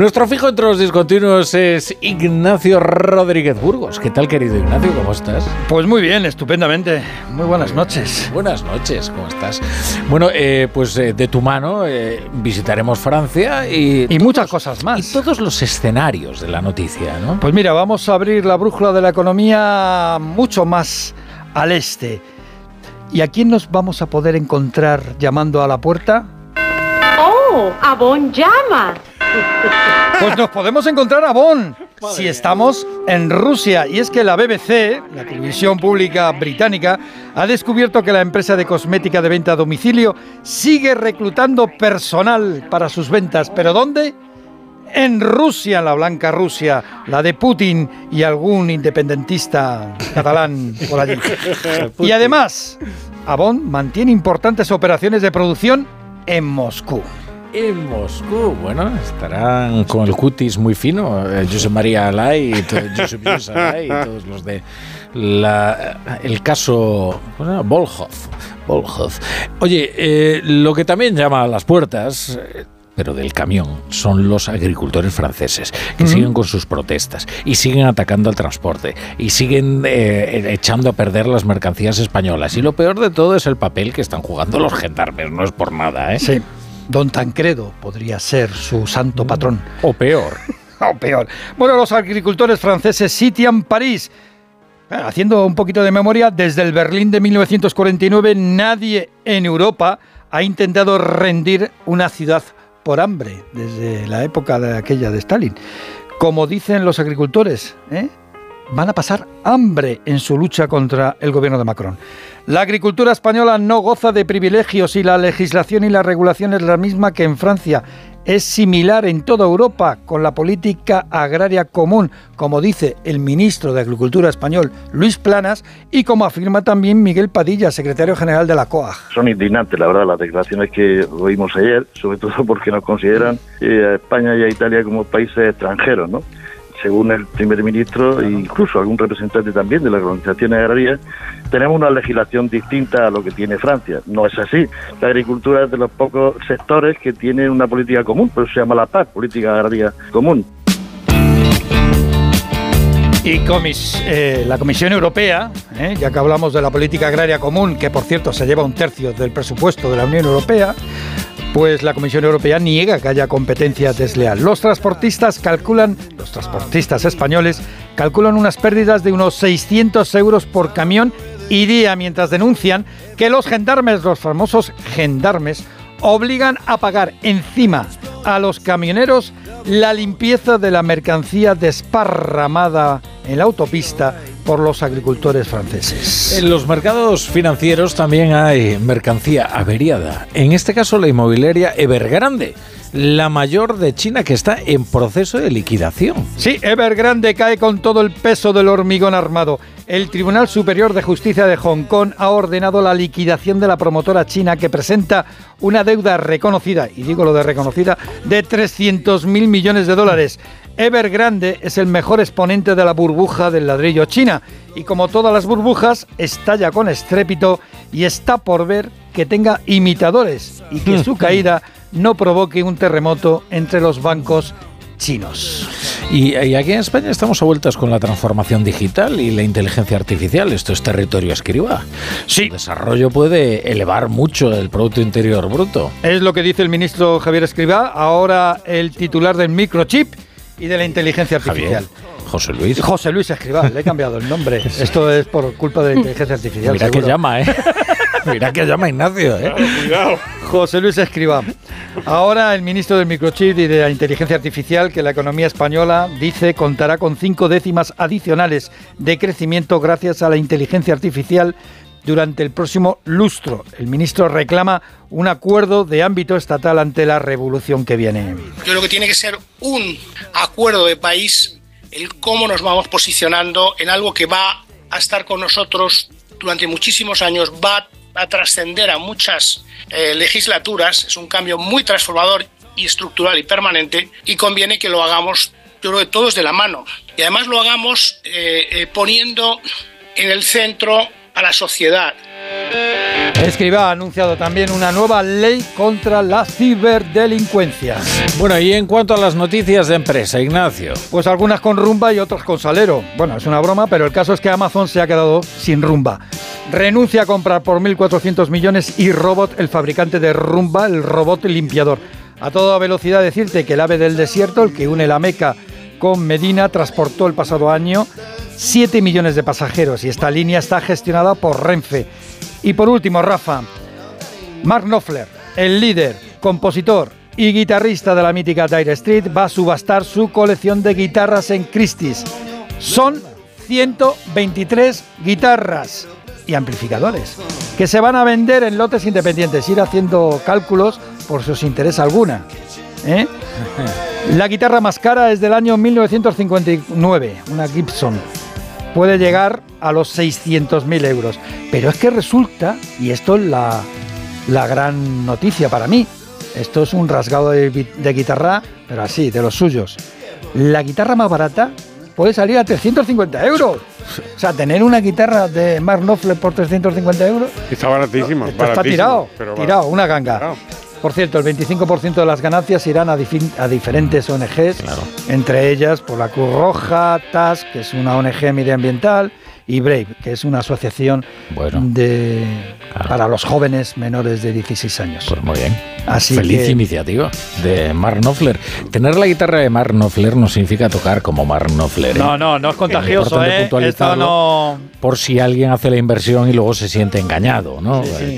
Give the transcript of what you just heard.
Nuestro fijo entre los discontinuos es Ignacio Rodríguez Burgos. ¿Qué tal, querido Ignacio? ¿Cómo estás? Pues muy bien, estupendamente. Muy buenas noches. Buenas noches, ¿cómo estás? Bueno, eh, pues eh, de tu mano eh, visitaremos Francia y... Y muchas cosas más. Y todos los escenarios de la noticia, ¿no? Pues mira, vamos a abrir la brújula de la economía mucho más al este. ¿Y a quién nos vamos a poder encontrar llamando a la puerta? ¡Oh! ¡Abón llama! Pues nos podemos encontrar a Bonn si estamos en Rusia. Y es que la BBC, la televisión pública británica, ha descubierto que la empresa de cosmética de venta a domicilio sigue reclutando personal para sus ventas. ¿Pero dónde? En Rusia, la blanca Rusia, la de Putin y algún independentista catalán por allí. Y además, Avon mantiene importantes operaciones de producción en Moscú en Moscú. Bueno, estarán con el cutis muy fino. Eh, José María Alay y, todos los de el caso bueno, Volhov. Oye, eh, lo que también llama a las puertas eh, pero del camión, son los agricultores franceses, que siguen con sus protestas y siguen atacando al transporte y siguen echando a perder las mercancías españolas. Y lo peor de todo es el papel que están jugando los gendarmes, no es por nada, ¿eh? Sí. Don Tancredo podría ser su santo patrón. O peor. o peor. Bueno, los agricultores franceses sitian París. Haciendo un poquito de memoria, desde el Berlín de 1949 nadie en Europa ha intentado rendir una ciudad por hambre, desde la época de aquella de Stalin. Como dicen los agricultores, ¿eh? Van a pasar hambre en su lucha contra el gobierno de Macron. La agricultura española no goza de privilegios y la legislación y la regulación es la misma que en Francia. Es similar en toda Europa con la política agraria común, como dice el ministro de Agricultura español, Luis Planas, y como afirma también Miguel Padilla, secretario general de la COAG. Son indignantes, la verdad, las declaraciones que oímos ayer, sobre todo porque nos consideran a España y a Italia como países extranjeros, ¿no? Según el primer ministro e incluso algún representante también de las organizaciones agrarias, tenemos una legislación distinta a lo que tiene Francia. No es así. La agricultura es de los pocos sectores que tiene una política común, por eso se llama la PAC, Política Agraria Común. Y eh, la Comisión Europea, eh, ya que hablamos de la política agraria común, que por cierto se lleva un tercio del presupuesto de la Unión Europea, pues la Comisión Europea niega que haya competencia desleal. Los transportistas calculan, los transportistas españoles calculan unas pérdidas de unos 600 euros por camión y día, mientras denuncian que los gendarmes, los famosos gendarmes, obligan a pagar encima a los camioneros la limpieza de la mercancía desparramada en la autopista por los agricultores franceses. En los mercados financieros también hay mercancía averiada. En este caso la inmobiliaria Evergrande la mayor de China que está en proceso de liquidación. Sí, Evergrande cae con todo el peso del hormigón armado. El Tribunal Superior de Justicia de Hong Kong ha ordenado la liquidación de la promotora china que presenta una deuda reconocida, y digo lo de reconocida, de 300 mil millones de dólares. Evergrande es el mejor exponente de la burbuja del ladrillo china y como todas las burbujas estalla con estrépito y está por ver que tenga imitadores y que su caída no provoque un terremoto entre los bancos chinos. Y, aquí en España estamos a vueltas con la transformación digital y la inteligencia artificial. Esto es territorio escriba. Sí. El desarrollo puede elevar mucho el Producto Interior Bruto. Es lo que dice el ministro Javier Escribá, ahora el titular del microchip y de la inteligencia artificial. José Luis. José Luis Escribá, le he cambiado el nombre. Esto es por culpa de la inteligencia artificial. Mira que llama, ¿eh? Mira que llama Ignacio, ¿eh? Cuidado. José Luis Escribá. Ahora el ministro del microchip y de la inteligencia artificial, que la economía española dice contará con cinco décimas adicionales de crecimiento gracias a la inteligencia artificial durante el próximo lustro. El ministro reclama un acuerdo de ámbito estatal ante la revolución que viene. Yo creo que tiene que ser un acuerdo de país el cómo nos vamos posicionando en algo que va a estar con nosotros durante muchísimos años, va a trascender a muchas eh, legislaturas, es un cambio muy transformador y estructural y permanente y conviene que lo hagamos, yo creo que todos de la mano. Y además lo hagamos eh, eh, poniendo en el centro a la sociedad. Escriba ha anunciado también una nueva ley contra la ciberdelincuencia. Bueno, y en cuanto a las noticias de empresa, Ignacio. Pues algunas con rumba y otras con salero. Bueno, es una broma, pero el caso es que Amazon se ha quedado sin rumba. Renuncia a comprar por 1.400 millones y Robot, el fabricante de rumba, el robot limpiador. A toda velocidad decirte que el ave del desierto, el que une la Meca con Medina, transportó el pasado año 7 millones de pasajeros y esta línea está gestionada por Renfe. Y por último, Rafa, Mark Knopfler, el líder, compositor y guitarrista de la mítica Dire Street, va a subastar su colección de guitarras en Christie's. Son 123 guitarras y amplificadores que se van a vender en lotes independientes. Ir haciendo cálculos por si os interesa alguna. ¿eh? La guitarra más cara es del año 1959, una Gibson. Puede llegar a los 600.000 euros. Pero es que resulta, y esto es la, la gran noticia para mí, esto es un rasgado de, de guitarra, pero así, de los suyos. La guitarra más barata puede salir a 350 euros. O sea, tener una guitarra de Mark Knopfler por 350 euros. Está baratísimo. Está baratísimo, tirado, pero tirado, una ganga. Claro. Por cierto, el 25% de las ganancias irán a, diferentes ONGs, entre ellas por la Cruz Roja, TAS, que es una ONG medioambiental, y Brave, que es una asociación Bueno. de, Claro. para los jóvenes menores de 16 años. Pues muy bien. Así Feliz que- iniciativa de Mark Knopfler. Tener la guitarra de Mark Knopfler no significa tocar como Mark Knopfler. ¿eh? No, no, no es contagioso, importante ¿eh? Esto puntualizarlo. no... Por si alguien hace la inversión y luego se siente engañado, ¿no? Sí, sí. Que